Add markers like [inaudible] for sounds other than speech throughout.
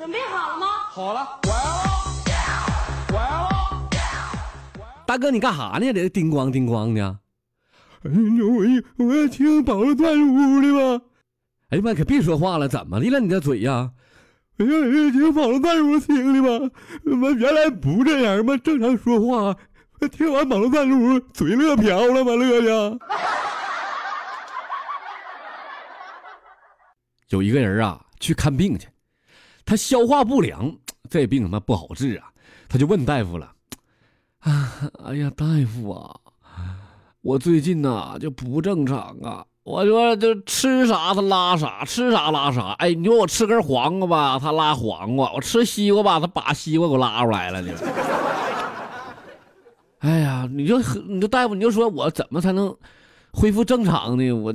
准备好了吗？好了，我来了，我来了。大哥，你干啥呢？这叮咣叮咣的。哎呀，我我要听宝路段屋的吧。哎呀妈，可别说话了，怎么的了？你这嘴呀？哎呀，听宝路段屋听的吧。妈，原来不这样妈？正常说话。听完宝路段屋，嘴乐瓢了吗？乐的。有一个人啊，去看病去，他消化不良，这病他妈不好治啊，他就问大夫了。啊，哎呀，大夫啊，我最近呐就不正常啊，我说就吃啥他拉啥，吃啥拉啥。哎，你说我吃根黄瓜吧，他拉黄瓜；我吃西瓜吧，他把西瓜给我拉出来了呢。哎呀，你就你就大夫，你就说我怎么才能恢复正常呢？我，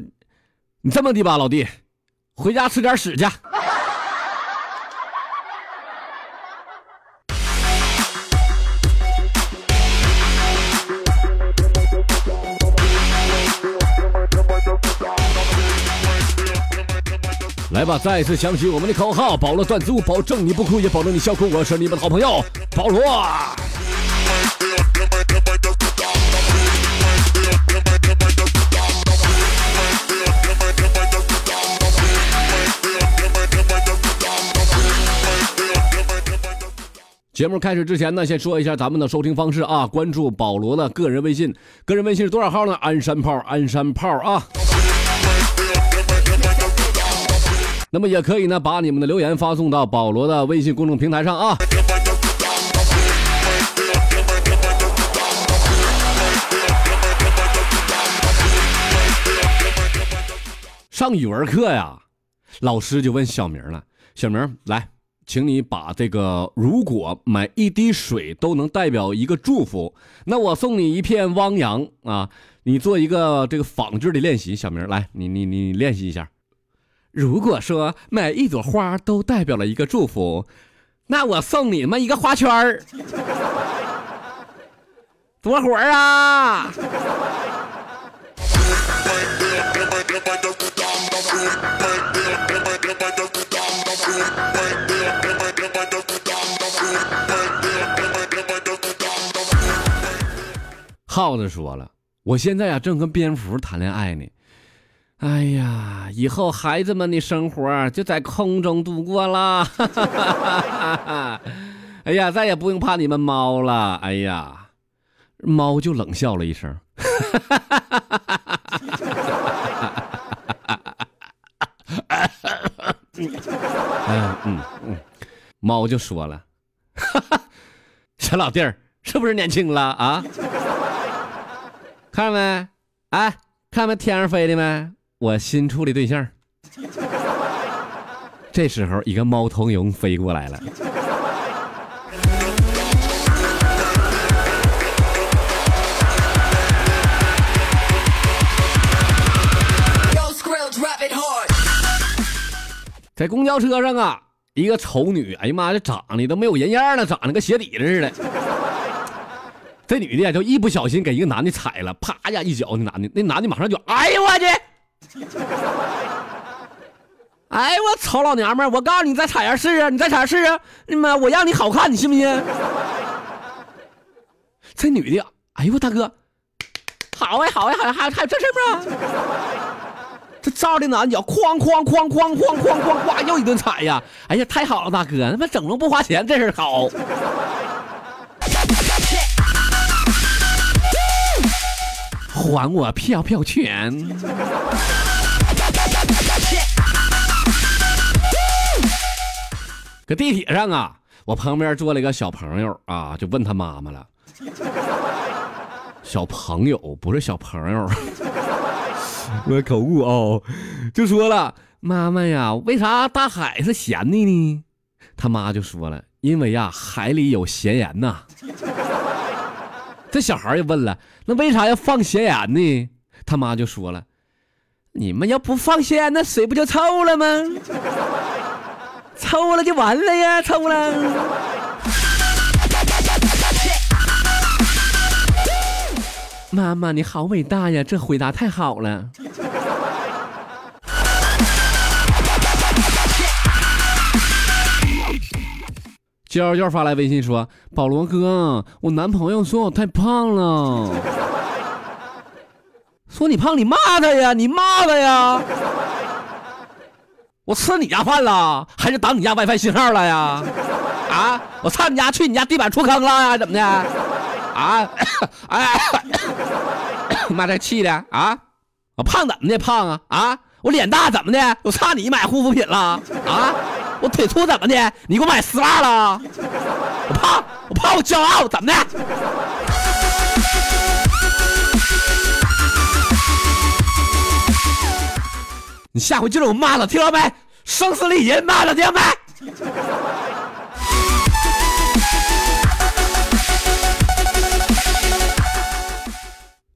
你这么的吧，老弟。回家吃点屎去。吧，再次响起我们的口号：保罗段子，保证你不哭，也保证你笑哭。我是你们的好朋友保罗。节目开始之前呢，先说一下咱们的收听方式啊，关注保罗的个人微信，个人微信是多少号呢？鞍山炮，鞍山炮啊。那么也可以呢，把你们的留言发送到保罗的微信公众平台上啊。上语文课呀，老师就问小明了：“小明，来。”请你把这个，如果每一滴水都能代表一个祝福，那我送你一片汪洋啊！你做一个这个仿制的练习，小明来，你你你练习一下。如果说每一朵花都代表了一个祝福，那我送你们一个花圈儿，[laughs] 多会儿啊！耗子说了：“我现在呀正跟蝙蝠谈恋爱呢，哎呀，以后孩子们的生活就在空中度过了。[laughs] 哎呀，再也不用怕你们猫了。哎呀，猫就冷笑了一声。[laughs] 嗯嗯嗯，猫就说了：[laughs] 小老弟儿是不是年轻了啊？”看没？哎，看没天上飞的没？我新处的对象。这时候，一个猫头鹰飞过来了。在公交车上啊，一个丑女，哎呀妈呀，长得都没有人样了，长得跟鞋底子似的。这女的呀，就一不小心给一个男的踩了，啪呀一脚，那男的，那男的马上就，哎呦我去！[laughs] 哎我操老娘们儿，我告诉你，再踩下试试，你再踩下试啊！你妈，我让你好看，你信不信？[laughs] 这女的，哎呦我大哥，好哎好哎，还还还有这事吗？[laughs] 这照的男脚，哐哐哐哐哐哐哐哐，又一顿踩呀！哎呀，太好了，大哥，他妈整容不花钱，这事好。还我票票权！搁地铁上啊，我旁边坐了一个小朋友啊，就问他妈妈了。小朋友不是小朋友，我口误哦，就说了妈妈呀，为啥大海是咸的呢？他妈就说了，因为呀，海里有咸盐呐。这小孩也问了：“那为啥要放咸盐呢？”他妈就说了：“你们要不放咸盐，那水不就臭了吗？臭了就完了呀，臭了。”妈妈，你好伟大呀！这回答太好了。娇娇发来微信说：“保罗哥，我男朋友说我太胖了，说你胖，你骂他呀，你骂他呀。我吃你家饭了，还是挡你家 WiFi 信号了呀？啊，我上你家去你家地板出坑了呀？怎么的？啊，哎，妈这气的啊！我胖怎么的？胖啊啊！我脸大怎么的？我差你买护肤品了啊！我腿粗怎么的？你给我买丝袜了？我胖，我胖，我骄傲，怎么的？你下回就让我骂他，听到没？声嘶力竭骂他，听到没？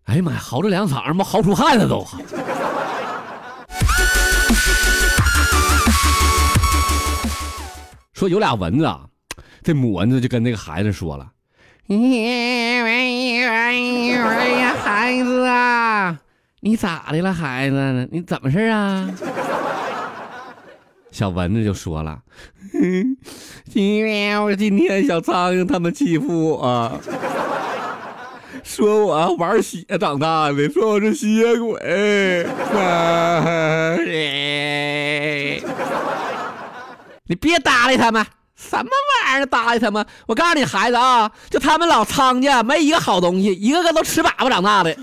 哎呀妈呀，嚎这两嗓子，妈嚎出汗了都。说有俩蚊子啊，这母蚊子就跟那个孩子说了：“，孩子啊，你咋的了，孩子？你怎么事啊？” [laughs] 小蚊子就说了：“因为我今天小苍蝇他们欺负我，说我玩血长大的，说我是吸血鬼。你别搭理他们，什么玩意儿搭理他们？我告诉你，孩子啊，就他们老苍家没一个好东西，一个个都吃粑粑长大的。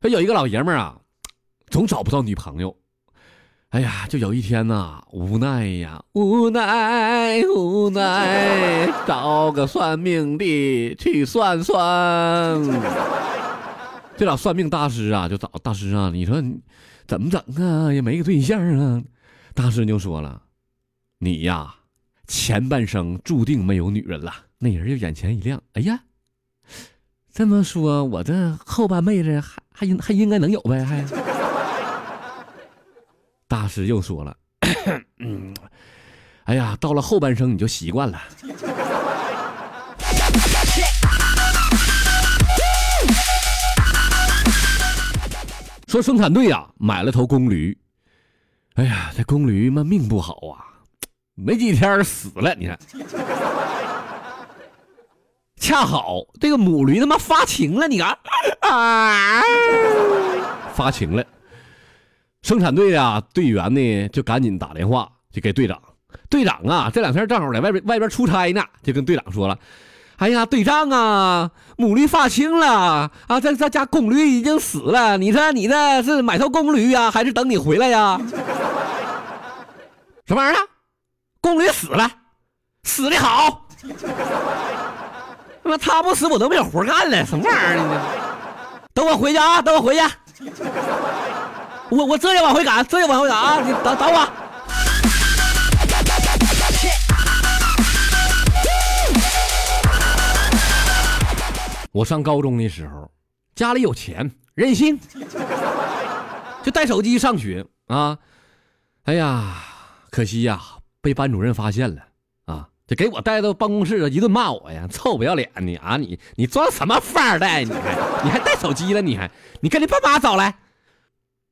说有一个老爷们儿啊，总找不到女朋友。哎呀，就有一天呐，无奈呀，无奈无奈，找个算命的去算算。这俩算命大师啊，就找大师啊，你说怎么整啊？也没个对象啊。大师就说了：“你呀，前半生注定没有女人了。”那人就眼前一亮，哎呀，这么说，我这后半辈子还 [laughs] 还应还应该能有呗？还。大师又说了：“嗯，哎呀，到了后半生你就习惯了。”说生产队呀买了头公驴，哎呀，这公驴嘛命不好啊，没几天死了。你看，恰好这个母驴他妈发情了，你看啊，发情了。生产队啊队员呢就赶紧打电话就给队长，队长啊这两天正好在外边外边出差呢，就跟队长说了。哎呀，对账啊，母驴发情了啊！这这家公驴已经死了。你说你这是买头公驴呀，还是等你回来呀？[laughs] 什么玩意儿？公驴死了，死的好。他妈他不死，我都没有活干了。什么玩意儿呢？等我回去啊！等我回去。我我这就往回赶，这就往回赶啊！你等等我。我上高中的时候，家里有钱，任性，就带手机上学啊。哎呀，可惜呀，被班主任发现了啊，就给我带到办公室一顿骂我呀，臭不要脸的啊！你你装什么富二代？你还你还带手机了？你还你跟你爸妈找来？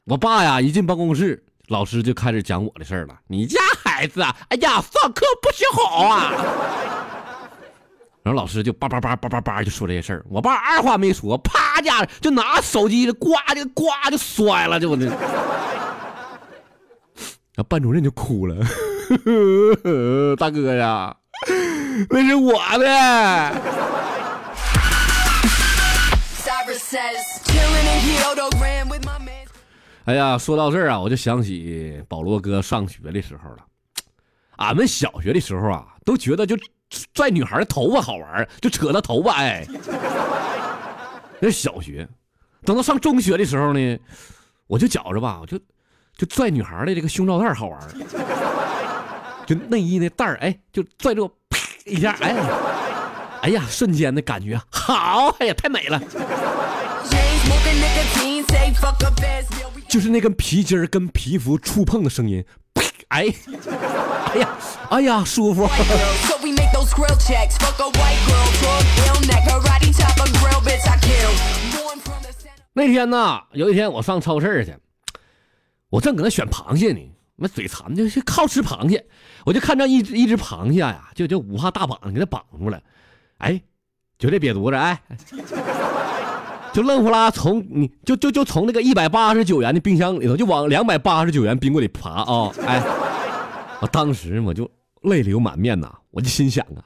我爸呀，一进办公室，老师就开始讲我的事儿了。你家孩子啊，哎呀，上课不学好啊。然后老师就叭叭叭叭叭叭就说这些事儿，我爸二话没说，啪家就拿手机就呱就呱就摔了，就我这，然后班主任就哭了，[laughs] 大哥呀，那是我的。哎呀，说到这儿啊，我就想起保罗哥上学的时候了。俺们小学的时候啊，都觉得就。拽女孩的头发好玩，就扯她头发。哎，[laughs] 那是小学，等到上中学的时候呢，我就觉着吧，我就就拽女孩的这个胸罩带好玩，[laughs] 就内衣那带儿，哎，就拽着我啪一下，哎，哎呀，瞬间的感觉好，哎呀，太美了。就是那根皮筋跟皮肤触碰的声音，啪，哎，哎呀，哎呀，舒服。[laughs] 那天呢，有一天我上超市去，我正搁那选螃蟹呢，那嘴馋就是靠吃螃蟹，我就看着一只一只螃蟹呀，就就五花大绑给它绑住了，哎，就这瘪犊子，哎，[laughs] 就愣呼啦从你就就就从那个一百八十九元的冰箱里头就往两百八十九元冰柜里爬啊，哎，我当时我就泪流满面呐，我就心想啊。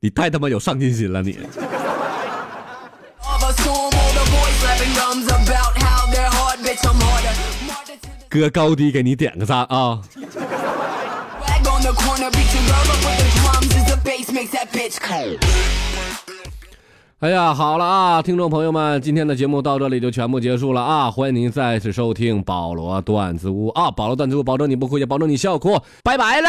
你太他妈有上进心了，你！哥高低给你点个赞啊！哎呀，好了啊，听众朋友们，今天的节目到这里就全部结束了啊！欢迎您再次收听保罗段子屋啊！保罗段子屋，保证你不哭，也保证你笑哭，拜拜了。